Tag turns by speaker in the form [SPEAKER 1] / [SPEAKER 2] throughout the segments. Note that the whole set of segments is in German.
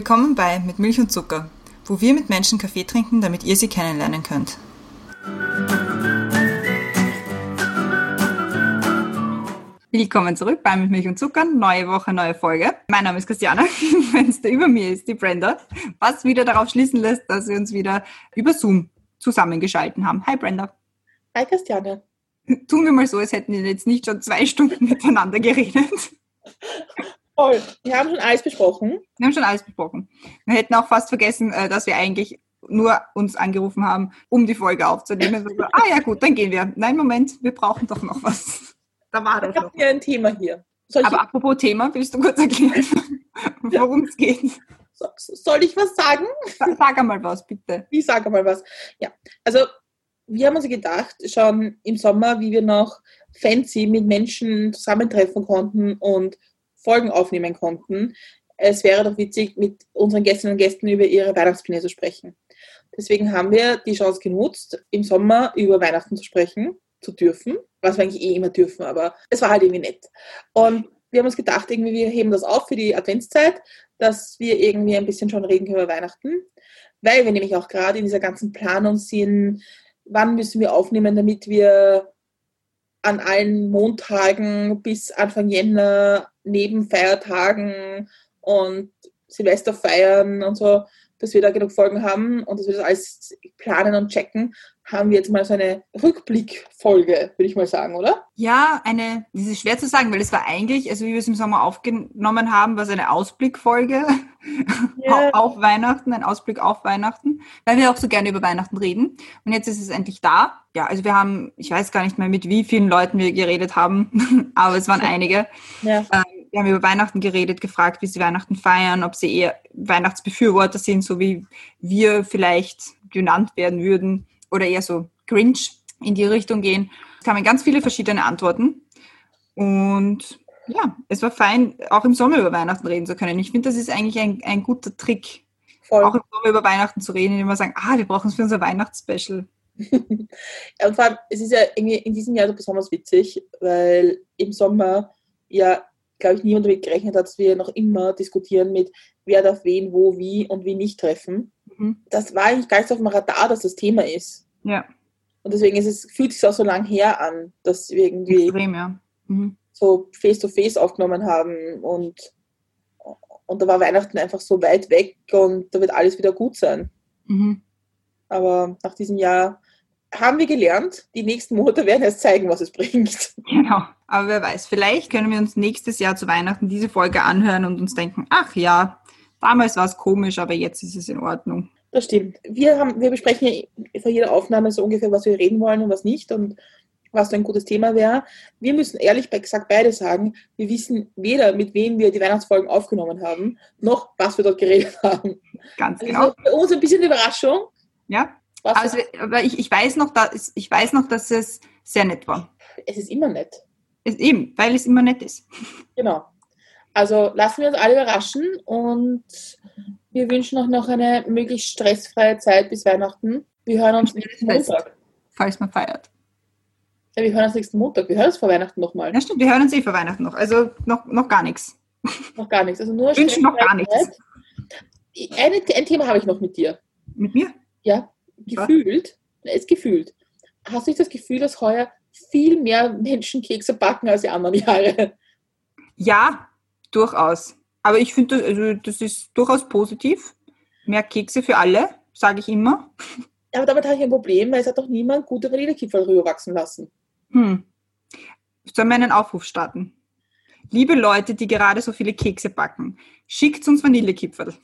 [SPEAKER 1] Willkommen bei Mit Milch und Zucker, wo wir mit Menschen Kaffee trinken, damit ihr sie kennenlernen könnt. Willkommen zurück bei Mit Milch und Zucker. Neue Woche, neue Folge. Mein Name ist Christiane. Fenster über mir ist die Brenda. Was wieder darauf schließen lässt, dass wir uns wieder über Zoom zusammengeschalten haben. Hi Brenda.
[SPEAKER 2] Hi Christiane.
[SPEAKER 1] Tun wir mal so, als hätten wir jetzt nicht schon zwei Stunden miteinander geredet.
[SPEAKER 2] Toll. Wir haben schon alles besprochen.
[SPEAKER 1] Wir haben schon alles besprochen. Wir hätten auch fast vergessen, äh, dass wir eigentlich nur uns angerufen haben, um die Folge aufzunehmen. Also, ah ja gut, dann gehen wir. Nein, Moment, wir brauchen doch noch was. Da war
[SPEAKER 2] Ich
[SPEAKER 1] doch noch.
[SPEAKER 2] habe hier ein Thema hier. Soll ich,
[SPEAKER 1] Aber apropos Thema, willst du kurz erklären, worum es geht?
[SPEAKER 2] so- soll ich was sagen?
[SPEAKER 1] Sa- Sag einmal was, bitte.
[SPEAKER 2] Ich sage mal was. Ja, also wir haben uns gedacht, schon im Sommer, wie wir noch fancy mit Menschen zusammentreffen konnten und Folgen aufnehmen konnten, es wäre doch witzig, mit unseren Gästinnen und Gästen über ihre Weihnachtspläne zu sprechen. Deswegen haben wir die Chance genutzt, im Sommer über Weihnachten zu sprechen, zu dürfen, was wir eigentlich eh immer dürfen, aber es war halt irgendwie nett. Und wir haben uns gedacht, irgendwie, wir heben das auf für die Adventszeit, dass wir irgendwie ein bisschen schon reden können über Weihnachten, weil wir nämlich auch gerade in dieser ganzen Planung sind, wann müssen wir aufnehmen, damit wir an allen Montagen bis Anfang Jänner neben Feiertagen und Silvester feiern und so, dass wir da genug Folgen haben und dass wir das alles planen und checken, haben wir jetzt mal so eine Rückblickfolge, würde ich mal sagen, oder?
[SPEAKER 1] Ja, eine, das ist schwer zu sagen, weil es war eigentlich, also wie wir es im Sommer aufgenommen haben, war es eine Ausblickfolge
[SPEAKER 2] Ja.
[SPEAKER 1] auf Weihnachten, ein Ausblick auf Weihnachten, weil wir auch so gerne über Weihnachten reden. Und jetzt ist es endlich da. Ja, also wir haben, ich weiß gar nicht mehr, mit wie vielen Leuten wir geredet haben, aber es waren einige.
[SPEAKER 2] Ja.
[SPEAKER 1] Wir haben über Weihnachten geredet, gefragt, wie sie Weihnachten feiern, ob sie eher Weihnachtsbefürworter sind, so wie wir vielleicht genannt werden würden, oder eher so Grinch in die Richtung gehen. Es kamen ganz viele verschiedene Antworten. Und ja, es war fein, auch im Sommer über Weihnachten reden zu können. Ich finde, das ist eigentlich ein, ein guter Trick,
[SPEAKER 2] Voll.
[SPEAKER 1] auch im Sommer über Weihnachten zu reden, indem wir sagen, ah, wir brauchen es für unser Weihnachtsspecial.
[SPEAKER 2] Ja, und vor allem, es ist ja irgendwie in diesem Jahr so besonders witzig, weil im Sommer ja, glaube ich, niemand damit gerechnet hat, dass wir noch immer diskutieren mit, wer darf wen, wo, wie und wie nicht treffen.
[SPEAKER 1] Mhm.
[SPEAKER 2] Das war eigentlich gar nicht so auf dem Radar, dass das Thema ist.
[SPEAKER 1] Ja,
[SPEAKER 2] Und deswegen ist es, fühlt sich auch so lang her an, dass wir irgendwie
[SPEAKER 1] extrem, ja. Mhm.
[SPEAKER 2] so face-to-face aufgenommen haben und, und da war Weihnachten einfach so weit weg und da wird alles wieder gut sein.
[SPEAKER 1] Mhm.
[SPEAKER 2] Aber nach diesem Jahr haben wir gelernt, die nächsten Monate werden erst zeigen, was es bringt.
[SPEAKER 1] Genau. Aber wer weiß, vielleicht können wir uns nächstes Jahr zu Weihnachten diese Folge anhören und uns denken, ach ja, damals war es komisch, aber jetzt ist es in Ordnung.
[SPEAKER 2] Das stimmt. Wir, haben, wir besprechen ja vor jeder Aufnahme so ungefähr, was wir reden wollen und was nicht und was so ein gutes Thema wäre. Wir müssen ehrlich gesagt beide sagen, wir wissen weder, mit wem wir die Weihnachtsfolgen aufgenommen haben, noch was wir dort geredet haben.
[SPEAKER 1] Ganz
[SPEAKER 2] Also
[SPEAKER 1] genau.
[SPEAKER 2] für uns ein bisschen Überraschung.
[SPEAKER 1] Ja.
[SPEAKER 2] Was
[SPEAKER 1] Also, aber ich, ich, weiß noch, dass, ich weiß noch, dass es sehr nett war.
[SPEAKER 2] es ist immer nett.
[SPEAKER 1] Es, eben, weil es immer nett ist.
[SPEAKER 2] Genau. Also lassen wir uns alle überraschen und wir wünschen euch noch eine möglichst stressfreie Zeit bis Weihnachten. Wir hören uns nächsten. Montag.
[SPEAKER 1] Falls man feiert.
[SPEAKER 2] Ja, wir hören uns nächsten Montag. Wir hören uns vor Weihnachten nochmal.
[SPEAKER 1] Ja, stimmt, wir hören uns eh vor Weihnachten noch. Also noch, noch gar nichts.
[SPEAKER 2] Noch gar nichts. Also nur
[SPEAKER 1] Wünschen noch gar nichts.
[SPEAKER 2] Eine, ein Thema habe ich noch mit dir.
[SPEAKER 1] Mit mir?
[SPEAKER 2] Ja, gefühlt, es gefühlt. Hast du nicht das Gefühl, dass heuer viel mehr Menschen Kekse backen als die anderen Jahre?
[SPEAKER 1] Ja, durchaus. Aber ich finde, das, also, das ist durchaus positiv. Mehr Kekse für alle, sage ich immer.
[SPEAKER 2] Aber damit habe ich ein Problem, weil es hat doch niemand gute Vanillekipferl rüberwachsen lassen.
[SPEAKER 1] Hm. Sollen wir einen Aufruf starten? Liebe Leute, die gerade so viele Kekse backen, schickt uns Vanillekipferl.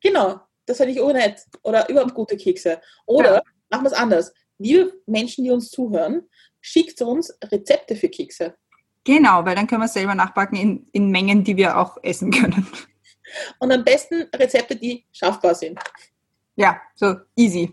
[SPEAKER 2] Genau, das fände ich auch nett. Oder überhaupt gute Kekse. Oder
[SPEAKER 1] Ja.
[SPEAKER 2] machen wir es anders. Liebe Menschen, die uns zuhören, schickt uns Rezepte für Kekse.
[SPEAKER 1] Genau, weil dann können wir selber nachbacken in, in Mengen, die wir auch essen können.
[SPEAKER 2] Und am besten Rezepte, die schaffbar sind.
[SPEAKER 1] Ja, so easy.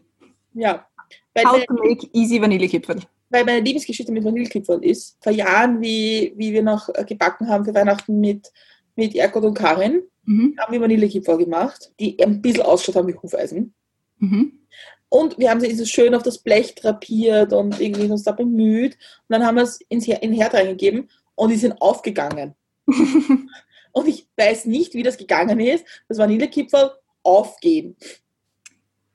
[SPEAKER 2] Ja. Weil,
[SPEAKER 1] How
[SPEAKER 2] meine,
[SPEAKER 1] to make easy Vanillekipferl.
[SPEAKER 2] weil meine Liebesgeschichte mit Vanillekipferl ist, vor Jahren, wie, wie wir noch gebacken haben für Weihnachten mit, mit Erkot und Karin,
[SPEAKER 1] Mhm.
[SPEAKER 2] haben wir Vanillekipferl gemacht, die ein bisschen ausschaut haben wie Hufeisen.
[SPEAKER 1] Mhm.
[SPEAKER 2] Und wir haben sie so schön auf das Blech drapiert und irgendwie uns da bemüht. Und dann haben wir es ins Her in den Herd reingegeben und die sind aufgegangen. und ich weiß nicht, wie das gegangen ist. Das Vanillekipferl aufgehen.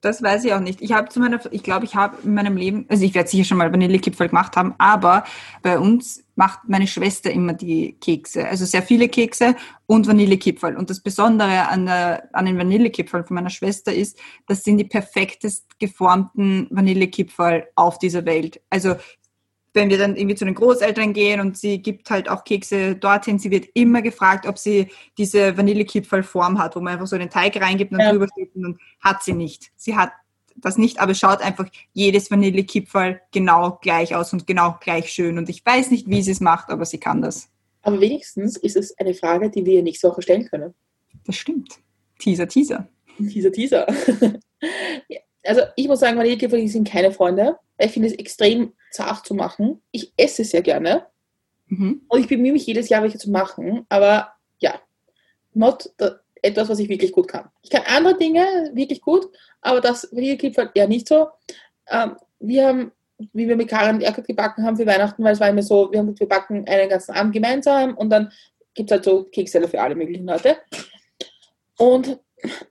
[SPEAKER 1] Das weiß ich auch nicht. Ich habe zu meiner, ich glaube, ich habe in meinem Leben, also ich werde sicher schon mal Vanillekipferl gemacht haben, aber bei uns macht meine Schwester immer die Kekse. Also sehr viele Kekse und Vanillekipferl. Und das Besondere an, der, an den Vanillekipferl von meiner Schwester ist, das sind die perfektest geformten Vanillekipferl auf dieser Welt. Also wenn wir dann irgendwie zu den Großeltern gehen und sie gibt halt auch Kekse dorthin, sie wird immer gefragt, ob sie diese Vanillekipferlform hat, wo man einfach so den Teig reingibt und ja. drüber steht und hat sie nicht. Sie hat das nicht, aber schaut einfach jedes Vanillekipferl genau gleich aus und genau gleich schön. Und ich weiß nicht, wie sie es macht, aber sie kann das.
[SPEAKER 2] Aber wenigstens ist es eine Frage, die wir nächste Woche stellen können.
[SPEAKER 1] Das stimmt. Teaser, Teaser.
[SPEAKER 2] Teaser, Teaser. also ich muss sagen, Vanillekipferl sind keine Freunde. Ich finde es extrem zart zu machen. Ich esse sehr gerne. Mhm. Und ich bemühe mich jedes Jahr, welche zu machen. Aber ja, not etwas, was ich wirklich gut kann. Ich kann andere Dinge wirklich gut, aber das Vanillekipferl eher nicht so. Ähm, wir haben, wie wir mit Karin Erkert gebacken haben für Weihnachten, weil es war immer so, wir, haben, wir backen einen ganzen Abend gemeinsam und dann gibt es halt so Kekse für alle möglichen Leute. Und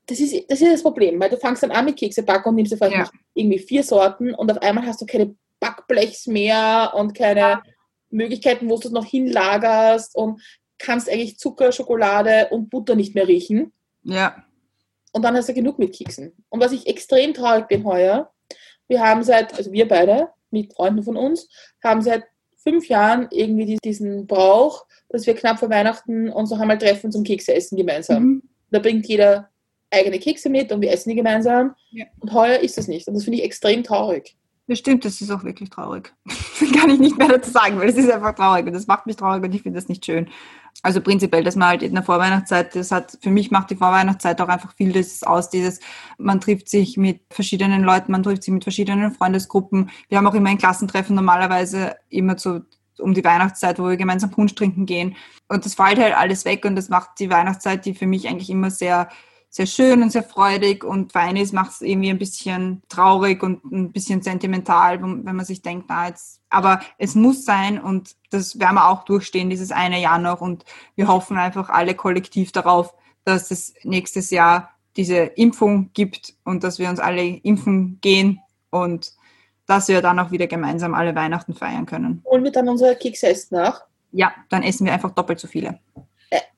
[SPEAKER 2] das ist, das ist das Problem, weil du fangst dann an mit Kekse backen und nimmst einfach ja. irgendwie vier Sorten und auf einmal hast du keine Backblechs mehr und keine ja. Möglichkeiten, wo du es noch hinlagerst und kannst eigentlich Zucker, Schokolade und Butter nicht mehr riechen.
[SPEAKER 1] Ja.
[SPEAKER 2] Und dann hast du genug mit Keksen. Und was ich extrem traurig bin heuer, wir haben seit, also wir beide mit Freunden von uns, haben seit fünf Jahren irgendwie diesen Brauch, dass wir knapp vor Weihnachten uns noch einmal treffen zum Kekse essen gemeinsam. Mhm. Da bringt jeder eigene Kekse mit und wir essen die gemeinsam. Ja. Und heuer ist das nicht. Und das finde ich extrem traurig.
[SPEAKER 1] Das stimmt, das ist auch wirklich traurig. Kann ich nicht mehr dazu sagen, weil es ist einfach traurig und das macht mich traurig und ich finde das nicht schön. Also prinzipiell, dass man halt in der Vorweihnachtszeit, das hat, für mich macht die Vorweihnachtszeit auch einfach viel das aus, dieses, man trifft sich mit verschiedenen Leuten, man trifft sich mit verschiedenen Freundesgruppen. Wir haben auch immer ein Klassentreffen, normalerweise immer zu, um die Weihnachtszeit, wo wir gemeinsam Punsch trinken gehen. Und das fällt halt alles weg und das macht die Weihnachtszeit, die für mich eigentlich immer sehr sehr schön und sehr freudig und fein ist, macht es irgendwie ein bisschen traurig und ein bisschen sentimental, wenn man sich denkt, na jetzt, aber es muss sein und das werden wir auch durchstehen, dieses eine Jahr noch und wir hoffen einfach alle kollektiv darauf, dass es nächstes Jahr diese Impfung gibt und dass wir uns alle impfen gehen und dass wir dann auch wieder gemeinsam alle Weihnachten feiern können.
[SPEAKER 2] Holen wir dann unsere Kekse erst nach?
[SPEAKER 1] Ja, dann essen wir einfach doppelt so viele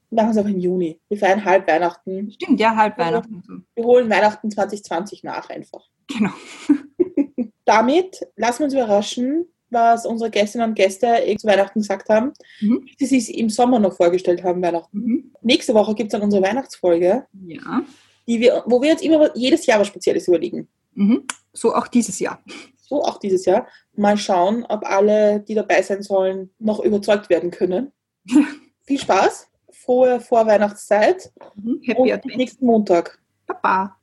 [SPEAKER 2] machen es auch im Juni. Wir feiern halb Weihnachten.
[SPEAKER 1] Stimmt, ja, halb Weihnachten.
[SPEAKER 2] Wir holen Weihnachten 2020 nach einfach.
[SPEAKER 1] Genau.
[SPEAKER 2] Damit lassen wir uns überraschen, was unsere Gästinnen und Gäste zu Weihnachten gesagt haben, mhm. die sich im Sommer noch vorgestellt haben, Weihnachten. Mhm. Nächste Woche gibt es dann unsere Weihnachtsfolge,
[SPEAKER 1] ja.
[SPEAKER 2] die wir, wo wir uns immer jedes Jahr was Spezielles überlegen.
[SPEAKER 1] Mhm. So auch dieses Jahr.
[SPEAKER 2] So auch dieses Jahr. Mal schauen, ob alle, die dabei sein sollen, noch überzeugt werden können. Viel Spaß! Frohe Vorweihnachtszeit. Mhm. Happy und Advent. nächsten Montag.
[SPEAKER 1] Baba.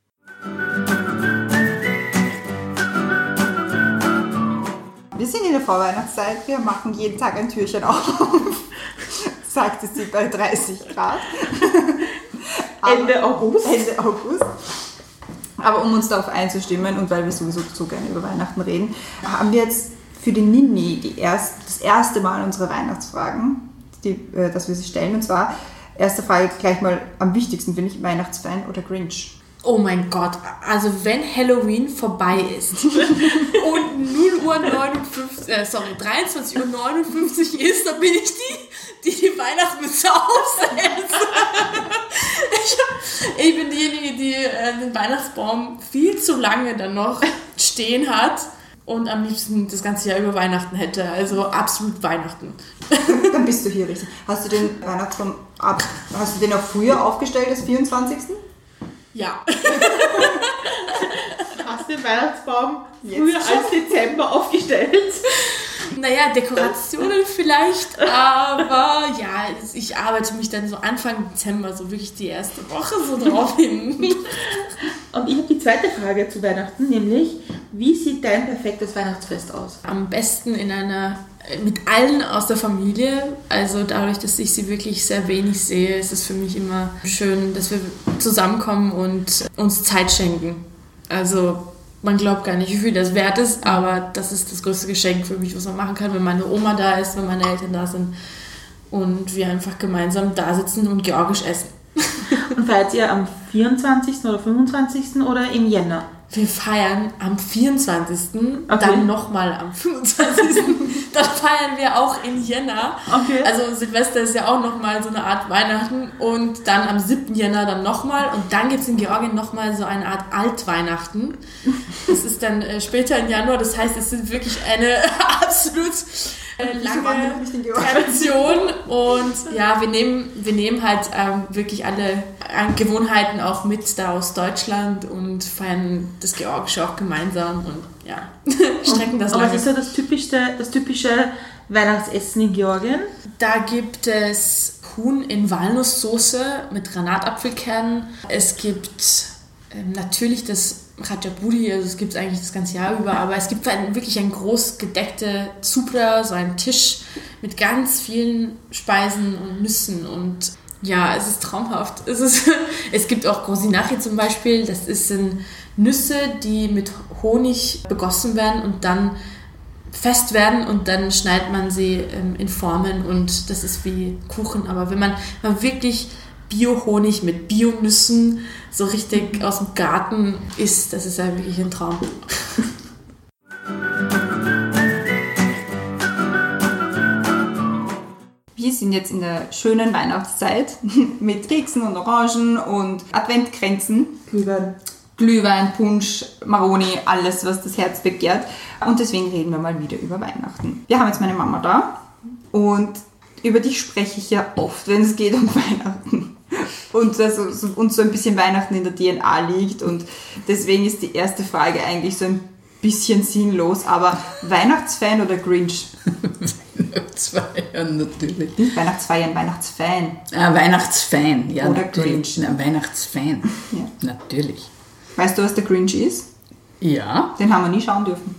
[SPEAKER 1] Wir sind in der Vorweihnachtszeit. Wir machen jeden Tag ein Türchen auf. Sagte sie bei 30 Grad.
[SPEAKER 2] Ende August.
[SPEAKER 1] Ende August. Aber um uns darauf einzustimmen und weil wir sowieso so gerne über Weihnachten reden, haben wir jetzt für die Nini die erst, das erste Mal unsere Weihnachtsfragen, die, äh, dass wir sie stellen. Und zwar, Erste Frage gleich mal am wichtigsten, bin ich Weihnachtsfan oder Grinch?
[SPEAKER 3] Oh mein Gott, also wenn Halloween vorbei ist und 0 Uhr 59, äh, sorry, 23 Uhr 59 ist, dann bin ich die, die die Weihnachtsmütze aufsetzt. ich, ich, bin diejenige, die äh, den Weihnachtsbaum viel zu lange dann noch stehen hat und am liebsten das ganze Jahr über Weihnachten hätte. Also absolut Weihnachten.
[SPEAKER 1] Dann bist du hier richtig. Hast du den Weihnachtsbaum ab, hast du den auch früher aufgestellt als 24.?
[SPEAKER 3] Ja.
[SPEAKER 2] hast du den Weihnachtsbaum früher als Dezember aufgestellt?
[SPEAKER 3] Naja, Dekorationen vielleicht, aber ja, ich arbeite mich dann so Anfang Dezember, so wirklich die erste Woche so drauf hin.
[SPEAKER 2] Und ich habe die zweite Frage zu Weihnachten, nämlich, wie sieht dein perfektes Weihnachtsfest aus?
[SPEAKER 3] Am besten in einer mit allen aus der Familie. Also dadurch, dass ich sie wirklich sehr wenig sehe, ist es für mich immer schön, dass wir zusammenkommen und uns Zeit schenken. Also man glaubt gar nicht, wie viel das wert ist, aber das ist das größte Geschenk für mich, was man machen kann, wenn meine Oma da ist, wenn meine Eltern da sind und wir einfach gemeinsam da sitzen und georgisch essen.
[SPEAKER 2] Und feiert ihr am 24. oder 25. oder im Jänner?
[SPEAKER 3] Wir feiern am 24.
[SPEAKER 2] Okay.
[SPEAKER 3] dann nochmal am 25. dann feiern wir auch in Jänner.
[SPEAKER 2] Okay.
[SPEAKER 3] Also Silvester ist ja auch nochmal so eine Art Weihnachten und dann am 7. Jänner dann nochmal und dann gibt es in Georgien nochmal so eine Art Altweihnachten. Das ist dann äh, später im Januar, das heißt, es sind wirklich eine absolut äh, lange? Tradition und ja, wir nehmen, wir nehmen halt ähm, wirklich alle äh, Gewohnheiten auch mit da aus Deutschland und feiern das Georgische auch gemeinsam und ja, strecken das
[SPEAKER 2] Aber
[SPEAKER 3] lange.
[SPEAKER 2] was ist so das typischste, das typische Weihnachtsessen in Georgien?
[SPEAKER 3] Da gibt es Huhn in Walnusssoße mit Granatapfelkernen. Es gibt ähm, natürlich das Khachapuri, also es gibt es eigentlich das ganze Jahr über, aber es gibt ein, wirklich ein groß gedeckte Zupra, so einen Tisch mit ganz vielen Speisen und Nüssen und ja, es ist traumhaft. Es, ist, es gibt auch Grosinachi zum Beispiel, das sind Nüsse, die mit Honig begossen werden und dann fest werden und dann schneidet man sie ähm, in Formen und das ist wie Kuchen. Aber wenn man, wenn man wirklich Bio-Honig mit Bio-Nüssen so richtig aus dem Garten isst, das ist ja wirklich ein Traum.
[SPEAKER 1] Wir sind jetzt in der schönen Weihnachtszeit mit Keksen und Orangen und Adventkränzen.
[SPEAKER 2] Glühwein.
[SPEAKER 1] Glühwein, Punsch, Maroni, alles, was das Herz begehrt. Und deswegen reden wir mal wieder über Weihnachten. Wir haben jetzt meine Mama da und über die spreche ich ja oft, wenn es geht um Weihnachten. Und so, uns so ein bisschen Weihnachten in der DNA liegt. Und deswegen ist die erste Frage eigentlich so ein bisschen sinnlos. Aber Weihnachtsfan oder Grinch?
[SPEAKER 4] Weihnachtsfeiern natürlich.
[SPEAKER 1] Nicht Weihnachtsfeiern, Weihnachtsfan.
[SPEAKER 4] Ah, Weihnachtsfan, ja,
[SPEAKER 1] Oder
[SPEAKER 4] natürlich.
[SPEAKER 1] Grinch.
[SPEAKER 4] Na, Weihnachtsfan,
[SPEAKER 1] Ja.
[SPEAKER 4] natürlich.
[SPEAKER 1] Weißt du, was der Grinch ist?
[SPEAKER 4] Ja,
[SPEAKER 1] Den haben wir nie schauen dürfen.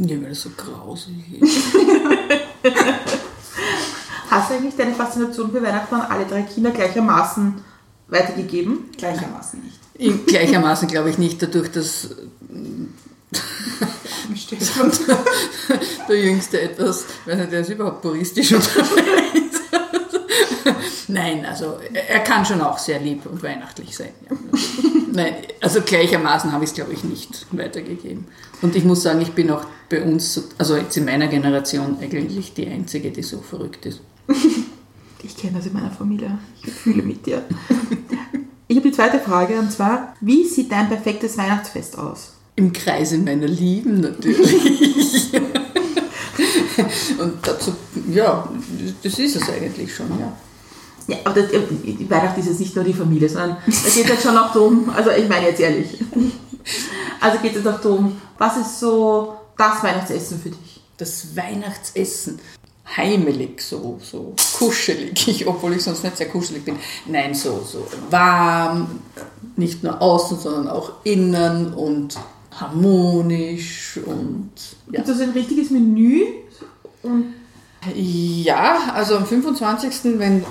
[SPEAKER 4] ja, weil das so grausig ist.
[SPEAKER 2] Hast du eigentlich deine Faszination für Weihnachten an alle drei Kinder gleichermaßen weitergegeben?
[SPEAKER 1] Gleichermaßen nicht.
[SPEAKER 4] In- Gleichermaßen glaube ich nicht, dadurch, dass der Jüngste etwas, ich weiß nicht, der ist überhaupt puristisch unterwegs. Nein, also er kann schon auch sehr lieb und weihnachtlich sein. Ja. Nein, also gleichermaßen habe ich es, glaube ich, nicht weitergegeben. Und ich muss sagen, ich bin auch bei uns, so- also jetzt in meiner Generation eigentlich die Einzige, die so verrückt ist.
[SPEAKER 2] Ich kenne das in meiner Familie. Ich fühle mit dir. Ich habe die zweite Frage und zwar: Wie sieht dein perfektes Weihnachtsfest aus?
[SPEAKER 4] Im Kreise meiner Lieben natürlich. Und dazu, ja, das ist es eigentlich schon, ja.
[SPEAKER 2] Ja, aber das, die Weihnachten ist jetzt nicht nur die Familie, sondern es geht jetzt schon auch darum, also ich meine jetzt ehrlich. Also geht es auch darum, was ist so das Weihnachtsessen für dich?
[SPEAKER 4] Das Weihnachtsessen. Heimelig, so, so kuschelig, ich, obwohl ich sonst nicht sehr kuschelig bin. Nein, so, so warm, nicht nur außen, sondern auch innen und harmonisch und ja.
[SPEAKER 2] Gibt es ein richtiges Menü? Und
[SPEAKER 4] Ja, also am 25. wenn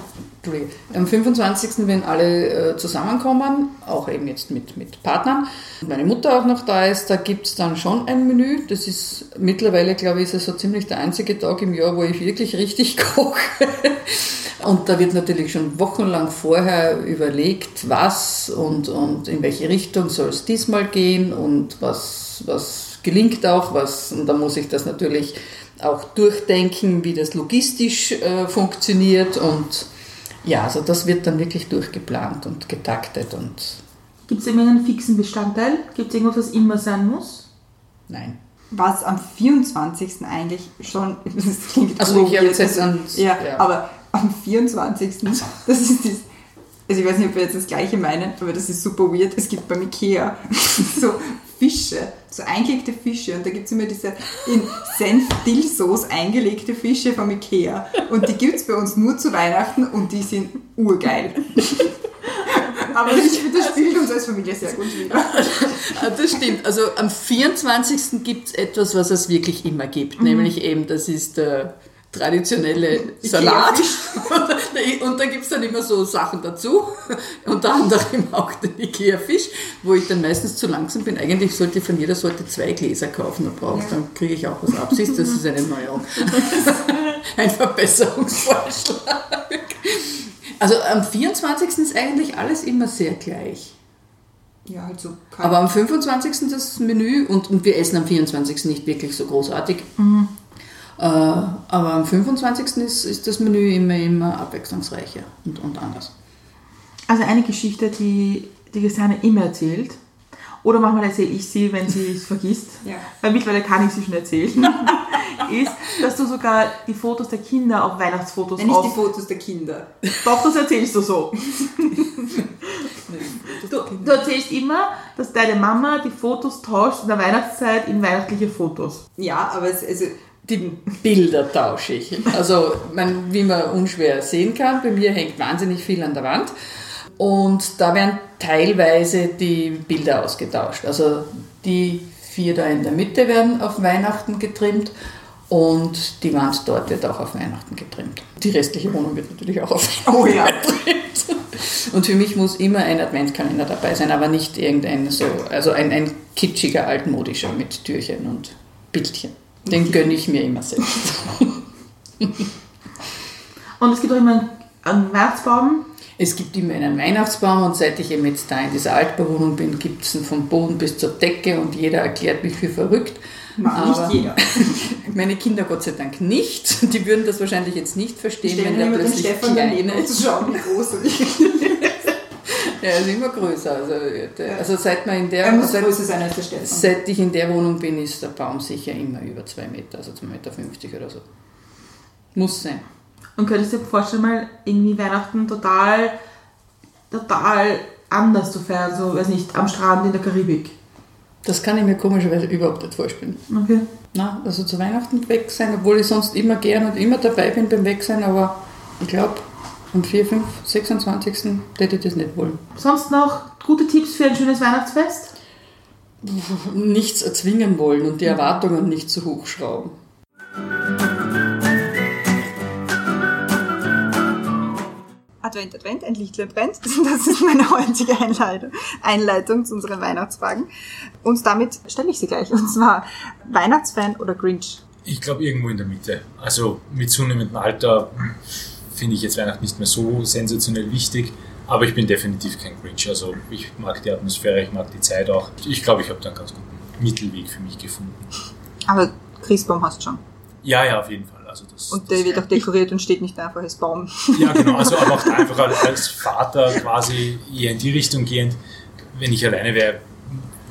[SPEAKER 4] am 25. wenn alle äh, zusammenkommen, auch eben jetzt mit, mit Partnern, meine Mutter auch noch da ist, da gibt es dann schon ein Menü. Das ist mittlerweile, glaube ich, ist so ziemlich der einzige Tag im Jahr, wo ich wirklich richtig koche. Und da wird natürlich schon wochenlang vorher überlegt, was und, und in welche Richtung soll es diesmal gehen und was, was gelingt auch, was, und da muss ich das natürlich auch durchdenken, wie das logistisch äh, funktioniert und ja, also das wird dann wirklich durchgeplant und getaktet und
[SPEAKER 2] gibt es irgendeinen fixen Bestandteil? Gibt es irgendwas, was immer sein muss?
[SPEAKER 4] nein.
[SPEAKER 1] Was am 24. eigentlich schon, das klingt
[SPEAKER 4] Also ich habe
[SPEAKER 1] weird,
[SPEAKER 4] jetzt an,
[SPEAKER 1] Ja,
[SPEAKER 4] ja.
[SPEAKER 1] aber am 24. Das ist das, also ich weiß nicht, ob wir jetzt das gleiche meinen, aber das ist super weird. Es gibt beim Ikea so Fische, so eingelegte Fische und da gibt es immer diese in Senf-Dill-Sauce eingelegte Fische vom Ikea und die gibt es bei uns nur zu Weihnachten und die sind urgeil. Aber finde, das spielt uns als Familie sehr gut wieder.
[SPEAKER 4] Ah, Das stimmt. Also am 24. gibt es etwas, was es wirklich immer gibt. Nämlich eben, das ist der, traditionelle Salat. Und dann gibt es dann immer so Sachen dazu. Unter anderem auch den Ikea-Fisch, wo ich dann meistens zu langsam bin. Eigentlich sollte ich von jeder Sorte zwei Gläser kaufen, dann, brauche ich, dann kriege ich auch was ab. Siehst das ist eine Neuerung. Ein Verbesserungsvorschlag. Also am 24. ist eigentlich alles immer sehr gleich.
[SPEAKER 1] Ja, halt so
[SPEAKER 4] Aber am 25. das Menü und, und wir essen am 24. nicht wirklich so großartig. Äh, aber am 25. Ist, ist das Menü immer, immer abwechslungsreicher und, und anders.
[SPEAKER 5] Also eine Geschichte, die die Christiane immer erzählt. Oder manchmal erzähle ich sie, wenn sie es vergisst.
[SPEAKER 1] Ja.
[SPEAKER 5] Weil mittlerweile kann ich sie schon erzählen. ist, dass du sogar die Fotos der Kinder auf Weihnachtsfotos
[SPEAKER 1] Nicht die. Fotos der Kinder.
[SPEAKER 5] Doch, das erzählst du so. Du, du erzählst immer, dass deine Mama die Fotos tauscht in der Weihnachtszeit in weihnachtliche Fotos.
[SPEAKER 1] Ja, aber es, also,
[SPEAKER 4] Die Bilder tausche ich. Also, man, wie man unschwer sehen kann, bei mir hängt wahnsinnig viel an der Wand. Und da werden teilweise die Bilder ausgetauscht. Also die vier da in der Mitte werden auf Weihnachten getrimmt und die Wand dort wird auch auf Weihnachten getrimmt. Die restliche Wohnung wird natürlich auch auf Weihnachten
[SPEAKER 1] Oh ja.
[SPEAKER 4] getrimmt. Und für mich muss immer ein Adventskalender dabei sein, aber nicht irgendein so, also ein, ein kitschiger, altmodischer mit Türchen und Bildchen. Den gönne ich mir immer selbst.
[SPEAKER 5] Und es gibt auch immer einen- Weihnachtsbaum.
[SPEAKER 4] Es gibt immer einen Weihnachtsbaum und seit ich eben jetzt da in dieser Altbauwohnung bin, gibt es ihn vom Boden bis zur Decke und jeder erklärt mich für verrückt.
[SPEAKER 1] mag nicht
[SPEAKER 4] Aber
[SPEAKER 1] jeder.
[SPEAKER 4] Meine Kinder Gott sei Dank nicht. Die würden das wahrscheinlich jetzt nicht verstehen, wenn der
[SPEAKER 1] immer den
[SPEAKER 4] plötzlich
[SPEAKER 1] Stefan daneben, zu schauen, wie groß er ist.
[SPEAKER 4] Ja, er ist immer größer. Also, der, also seit, man in der,
[SPEAKER 1] Er muss
[SPEAKER 4] seit,
[SPEAKER 1] größer sein als der Stefan.
[SPEAKER 4] seit ich in der Wohnung bin, ist der Baum sicher immer über zwei Meter, also 2,50 Meter oder so. Muss sein.
[SPEAKER 5] Und könntest du dir vorstellen, mal irgendwie Weihnachten total, total anders zu feiern, so, weiß nicht, am Strand in der Karibik.
[SPEAKER 4] Das kann ich mir komischerweise überhaupt nicht vorstellen.
[SPEAKER 5] Okay.
[SPEAKER 4] Na, also zu Weihnachten weg sein, obwohl ich sonst immer gern und immer dabei bin beim Wegsein, aber ich glaube, am 4., 5., 26. hätte ich das nicht wollen.
[SPEAKER 5] Sonst noch gute Tipps für ein schönes Weihnachtsfest?
[SPEAKER 4] Nichts erzwingen wollen und die Erwartungen nicht zu hoch schrauben.
[SPEAKER 1] Advent, Advent, ein Lichtlein brennt. Das ist meine heutige Einleitung, Einleitung zu unseren Weihnachtsfragen. Und damit stelle ich sie gleich. Und zwar Weihnachtsfan oder Grinch?
[SPEAKER 6] Ich glaube irgendwo in der Mitte. Also mit zunehmendem Alter finde ich jetzt Weihnachten nicht mehr so sensationell wichtig, aber ich bin definitiv kein Grinch. Also ich mag die Atmosphäre, ich mag die Zeit auch. Ich glaube, ich habe da einen ganz guten Mittelweg für mich gefunden.
[SPEAKER 1] Aber Christbaum hast du schon.
[SPEAKER 6] Ja, ja, auf jeden Fall. Also das,
[SPEAKER 1] Und
[SPEAKER 6] das,
[SPEAKER 1] der wird auch dekoriert und steht nicht einfach als Baum.
[SPEAKER 6] Ja, genau. Also aber auch einfach als Vater quasi eher in die Richtung gehend. Wenn ich alleine wäre,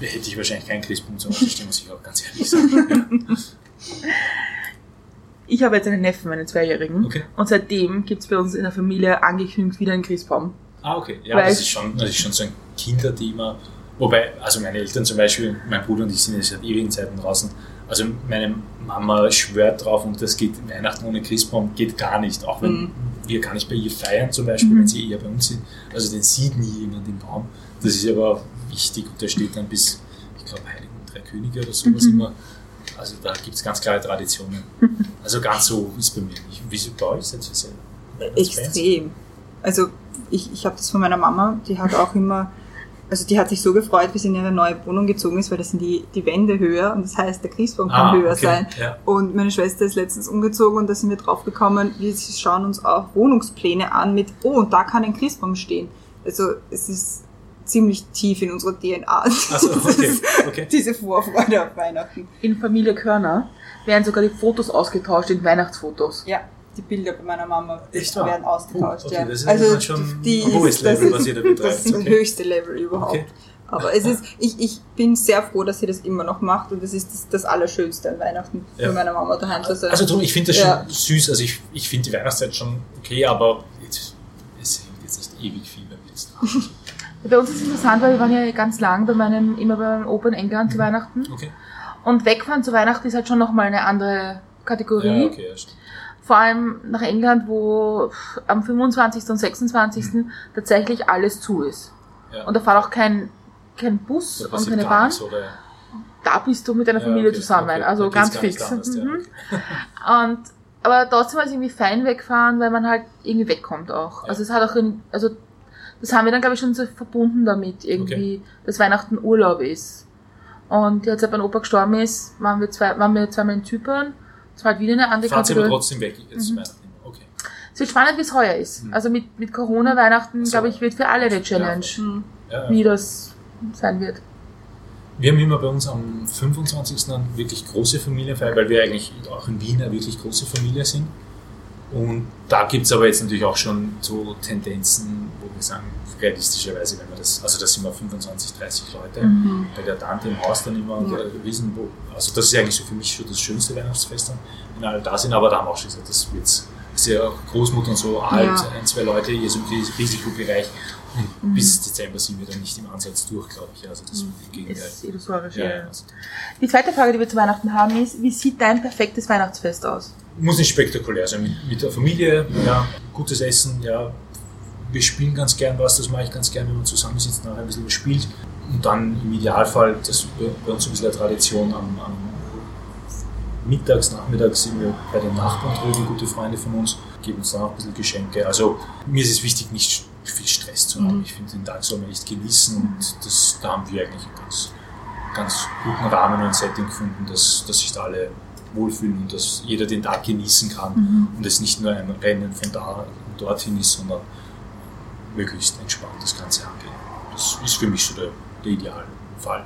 [SPEAKER 6] hätte ich wahrscheinlich keinen Christbaum zu Hause stehen, muss ich auch ganz ehrlich sagen. Ja.
[SPEAKER 5] Ich habe jetzt einen Neffen, einen Zweijährigen.
[SPEAKER 6] Okay.
[SPEAKER 5] Und seitdem gibt es bei uns in der Familie angekündigt wieder einen Christbaum.
[SPEAKER 6] Ah, okay. Ja, das ist, schon, das ist schon so ein Kinderthema. Wobei, also meine Eltern zum Beispiel, mein Bruder und ich sind jetzt seit ewigen Zeiten draußen. Also meine Mama schwört drauf und das geht Weihnachten ohne Christbaum geht gar nicht. Auch wenn
[SPEAKER 1] Mhm.
[SPEAKER 6] wir gar nicht bei ihr feiern zum Beispiel, wenn sie eher bei uns sind. Also den sieht nie jemand im Baum. Das ist aber wichtig und der steht dann bis, ich glaube, Heiligen Drei Könige oder sowas immer. Also da gibt es ganz klare Traditionen. Also ganz so ist bei mir nicht. Wie ist es bei euch? Ihr sehr Weihnachtsfans?
[SPEAKER 1] Extrem. Also ich, ich habe das von meiner Mama, die hat auch immer, also die hat sich so gefreut, wie sie in ihre neue Wohnung gezogen ist, weil da sind die, die Wände höher und das heißt, der Christbaum kann
[SPEAKER 6] Ah,
[SPEAKER 1] höher
[SPEAKER 6] okay,
[SPEAKER 1] sein.
[SPEAKER 6] ja.
[SPEAKER 1] Und meine Schwester ist letztens umgezogen und da sind wir drauf gekommen, wir schauen uns auch Wohnungspläne an mit, oh, und da kann ein Christbaum stehen. Also es ist ziemlich tief in unserer DNA.
[SPEAKER 6] Also, okay, okay.
[SPEAKER 1] Diese Vorfreude auf Weihnachten.
[SPEAKER 5] In Familie Körner werden sogar die Fotos ausgetauscht in Weihnachtsfotos.
[SPEAKER 1] Ja, die Bilder bei meiner Mama
[SPEAKER 6] Echt wahr?
[SPEAKER 1] werden ausgetauscht.
[SPEAKER 6] Oh, okay,
[SPEAKER 1] ja.
[SPEAKER 6] das ist
[SPEAKER 1] also
[SPEAKER 6] schon
[SPEAKER 1] die
[SPEAKER 6] ein hohes Level,
[SPEAKER 1] das
[SPEAKER 6] was
[SPEAKER 1] ist,
[SPEAKER 6] ihr da betreibt.
[SPEAKER 1] Das ist das
[SPEAKER 6] Okay.
[SPEAKER 1] höchste Level überhaupt.
[SPEAKER 6] Okay.
[SPEAKER 1] Aber es ist, ich, ich bin sehr froh, dass sie das immer noch macht und das ist das, das Allerschönste an Weihnachten
[SPEAKER 6] Ja.
[SPEAKER 1] für meine Mama daheim zu sein.
[SPEAKER 6] Also drum, ich finde das schon
[SPEAKER 1] Ja.
[SPEAKER 6] süß. Also ich, ich finde die Weihnachtszeit schon okay, aber es hängt jetzt nicht ewig viel bei mir jetzt dran.
[SPEAKER 5] Bei uns ist es interessant, weil wir waren ja ganz lang bei meinem, immer bei meinem Opa in England zu Weihnachten.
[SPEAKER 6] Okay.
[SPEAKER 5] Und wegfahren zu Weihnachten ist halt schon nochmal eine andere Kategorie.
[SPEAKER 6] Ja, okay, ja, stimmt.
[SPEAKER 5] Vor allem nach England, wo am 25. und 26. tatsächlich alles zu ist.
[SPEAKER 6] Ja.
[SPEAKER 5] Und da fährt auch kein, kein Bus und keine Bahn.
[SPEAKER 6] oder?
[SPEAKER 5] Da bist du mit deiner Familie
[SPEAKER 6] okay,
[SPEAKER 5] zusammen. Also ganz fix.
[SPEAKER 6] anders,
[SPEAKER 5] Mhm. Und aber trotzdem war es irgendwie fein wegfahren, weil man halt irgendwie wegkommt auch. Also es hat auch, ein, also das haben wir dann glaube ich schon so verbunden damit irgendwie, dass Weihnachten Urlaub ist. Und jetzt, als mein Opa gestorben ist, waren wir zwei, waren wir zweimal in Zypern. Halt wieder eine andere
[SPEAKER 6] Fahrt aber trotzdem weg jetzt
[SPEAKER 5] Mhm.
[SPEAKER 6] Weihnachten. Okay.
[SPEAKER 5] Es wird spannend, wie es heuer ist.
[SPEAKER 6] Mhm.
[SPEAKER 5] Also mit, mit Corona Weihnachten,
[SPEAKER 6] So.
[SPEAKER 5] glaube ich, wird für alle eine Challenge,
[SPEAKER 1] Hm.
[SPEAKER 6] Ja,
[SPEAKER 5] wie das sein wird.
[SPEAKER 6] Wir haben immer bei uns am 25. eine wirklich große Familienfeier, weil wir eigentlich auch in Wien eine wirklich große Familie sind. Und da gibt es aber jetzt natürlich auch schon so Tendenzen, wo wir sagen, realistischerweise, wenn wir das, also das sind wir 25, 30 Leute,
[SPEAKER 5] Mhm.
[SPEAKER 6] bei der Tante im Haus dann immer
[SPEAKER 1] Ja.
[SPEAKER 6] der Riesen, also das ist eigentlich so für mich schon das schönste Weihnachtsfest, dann, wenn alle da sind, aber da haben wir auch schon gesagt, das wird das ist ja auch Großmutter und so alt,
[SPEAKER 1] Ja.
[SPEAKER 6] ein, zwei Leute, hier so im Ris- Risikobereich. Und
[SPEAKER 5] Mhm.
[SPEAKER 6] bis Dezember sind wir dann nicht im Ansatz durch, glaube ich. Also das Gegenteil.
[SPEAKER 5] Ist illusorisch,
[SPEAKER 6] Ja,
[SPEAKER 5] ja.
[SPEAKER 6] ja, also
[SPEAKER 5] Die zweite Frage, die wir zu Weihnachten haben, ist, wie sieht dein perfektes Weihnachtsfest aus?
[SPEAKER 6] Muss nicht spektakulär sein. Mit, mit der Familie, ja, gutes Essen, ja. Wir spielen ganz gern was, das mache ich ganz gern, wenn man zusammensitzt, nachher ein bisschen was spielt. Und dann im Idealfall, das ist bei uns ein bisschen eine Tradition, am, am mittags, nachmittags sind wir bei den Nachbarn drüben, gute Freunde von uns, geben uns dann auch ein bisschen Geschenke. Also mir ist es wichtig, nicht viel Stress zu haben. Ich finde, den Tag soll man echt genießen und das, da haben wir eigentlich einen ganz, ganz guten Rahmen und Setting gefunden, dass, dass sich da alle wohlfühlen und dass jeder den Tag genießen kann und es nicht nur ein Rennen von da und dorthin ist, sondern möglichst entspannt das Ganze angehen. Das ist für mich so der, der Idealfall.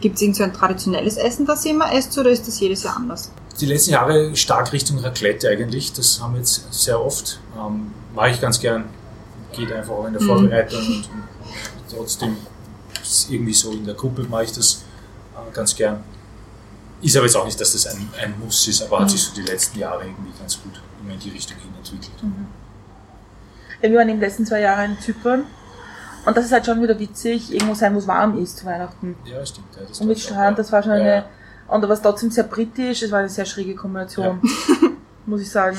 [SPEAKER 1] Gibt es irgend so ein traditionelles Essen, das ihr immer esst, oder ist das jedes Jahr anders?
[SPEAKER 6] Die letzten Jahre stark Richtung Raclette eigentlich. Das haben wir jetzt sehr oft. Ähm, mache ich ganz gern. Geht einfach auch in der Vorbereitung und, und trotzdem irgendwie so in der Gruppe mache ich das äh, ganz gern. Ist aber jetzt auch nicht, dass das ein, ein Muss ist, aber hat sich so die letzten Jahre irgendwie ganz gut immer in die Richtung hin entwickelt.
[SPEAKER 5] Ja, wir waren in den letzten zwei Jahren in Zypern. Und das ist halt schon wieder witzig, irgendwo sein, wo es warm ist zu Weihnachten.
[SPEAKER 6] Ja, stimmt. Ja, das
[SPEAKER 5] Und mit Strand,
[SPEAKER 6] ja.
[SPEAKER 5] das war schon
[SPEAKER 6] Ja,
[SPEAKER 5] eine,
[SPEAKER 6] ja.
[SPEAKER 5] und da war es trotzdem sehr britisch, es war eine sehr schräge Kombination, muss ich sagen.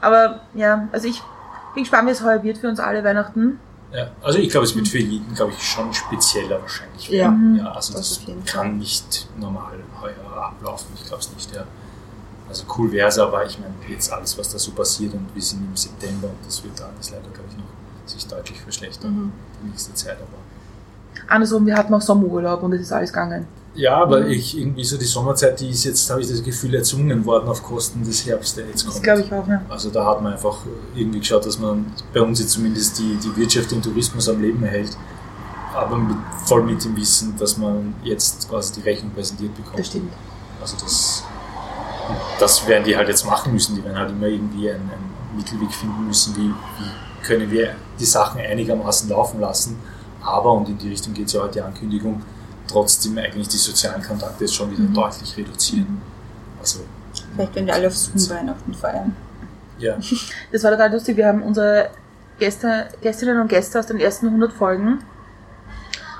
[SPEAKER 5] Aber ja, also ich bin gespannt, wie es heuer wird für uns alle Weihnachten.
[SPEAKER 6] Ja, also ich glaube, es wird für jeden, glaube ich, schon spezieller wahrscheinlich.
[SPEAKER 1] Ja.
[SPEAKER 6] ja also
[SPEAKER 1] Das
[SPEAKER 6] das, kann nicht normal heuer ablaufen. Ich glaube es nicht, ja. Also cool wäre es, aber ich meine, jetzt alles, was da so passiert und wir sind im September und das wird alles leider, glaube ich, noch sich deutlich verschlechtern die nächste Zeit. Aber
[SPEAKER 5] Andersrum, wir hatten auch Sommerurlaub und es ist alles gegangen.
[SPEAKER 6] Ja, aber ich irgendwie so die Sommerzeit, die ist jetzt, habe ich das Gefühl, erzwungen worden auf Kosten des Herbst, der jetzt kommt.
[SPEAKER 5] Das glaube ich auch, ja.
[SPEAKER 6] Also da hat man einfach irgendwie geschaut, dass man bei uns jetzt zumindest die, die Wirtschaft, den Tourismus am Leben erhält, aber mit, voll mit dem Wissen, dass man jetzt quasi die Rechnung präsentiert bekommt.
[SPEAKER 5] Das stimmt.
[SPEAKER 6] Also das, und das werden die halt jetzt machen müssen. Die werden halt immer irgendwie einen, einen Mittelweg finden müssen, wie, wie können wir die Sachen einigermaßen laufen lassen. Aber, und in die Richtung geht es ja heute die Ankündigung, trotzdem eigentlich die sozialen Kontakte jetzt schon wieder deutlich reduzieren. Also,
[SPEAKER 1] Vielleicht werden wir alle auf Zoom Weihnachten feiern.
[SPEAKER 6] ja.
[SPEAKER 5] Das war total lustig. Wir haben unsere Gäste, Gästinnen und Gäste aus den ersten 100 Folgen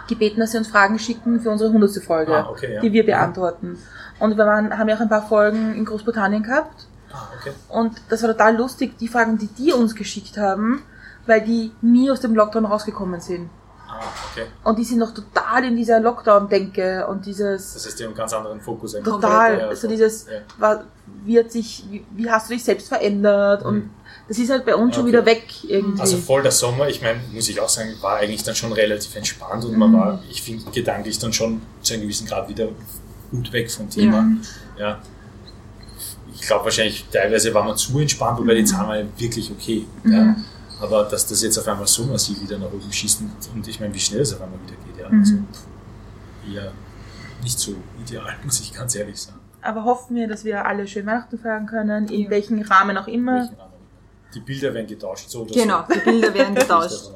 [SPEAKER 5] gebeten, dass sie uns Fragen schicken für unsere 100. Folge,
[SPEAKER 6] Ah, okay, ja.
[SPEAKER 5] die wir beantworten. Und wir waren, haben ja auch ein paar Folgen in Großbritannien gehabt.
[SPEAKER 6] Ah, okay.
[SPEAKER 5] Und das war total lustig, die Fragen, die die uns geschickt haben, weil die nie aus dem Lockdown rausgekommen sind.
[SPEAKER 6] Ah, okay.
[SPEAKER 5] Und die sind noch total in dieser Lockdown-Denke und dieses
[SPEAKER 6] Das die haben einen ganz anderen Fokus.
[SPEAKER 5] total,
[SPEAKER 6] Ja,
[SPEAKER 5] so
[SPEAKER 6] voll.
[SPEAKER 5] dieses,
[SPEAKER 6] Ja.
[SPEAKER 5] wie hat sich, wie, wie hast du dich selbst verändert? Und das ist halt bei uns schon
[SPEAKER 6] Okay.
[SPEAKER 5] wieder weg irgendwie.
[SPEAKER 6] Also voll der Sommer, ich meine, muss ich auch sagen, war eigentlich dann schon relativ entspannt und man
[SPEAKER 5] Mhm.
[SPEAKER 6] war, ich finde, gedanklich dann schon zu einem gewissen Grad wieder gut weg vom Thema. Ja. Ich glaube wahrscheinlich, teilweise war man zu entspannt, wobei
[SPEAKER 5] Mhm.
[SPEAKER 6] die Zahlen waren wirklich okay. Ja. Aber dass das jetzt auf einmal so massiv wieder nach oben schießt und, und ich meine, wie schnell es auf einmal wieder geht, ja.
[SPEAKER 5] Mhm.
[SPEAKER 6] Also eher nicht so ideal, muss ich ganz ehrlich sagen.
[SPEAKER 5] Aber hoffen wir, dass wir alle schön Weihnachten feiern können, in welchem Rahmen auch immer.
[SPEAKER 6] Die Bilder werden getauscht, so oder
[SPEAKER 1] Genau,
[SPEAKER 6] so.
[SPEAKER 1] die Bilder werden getauscht.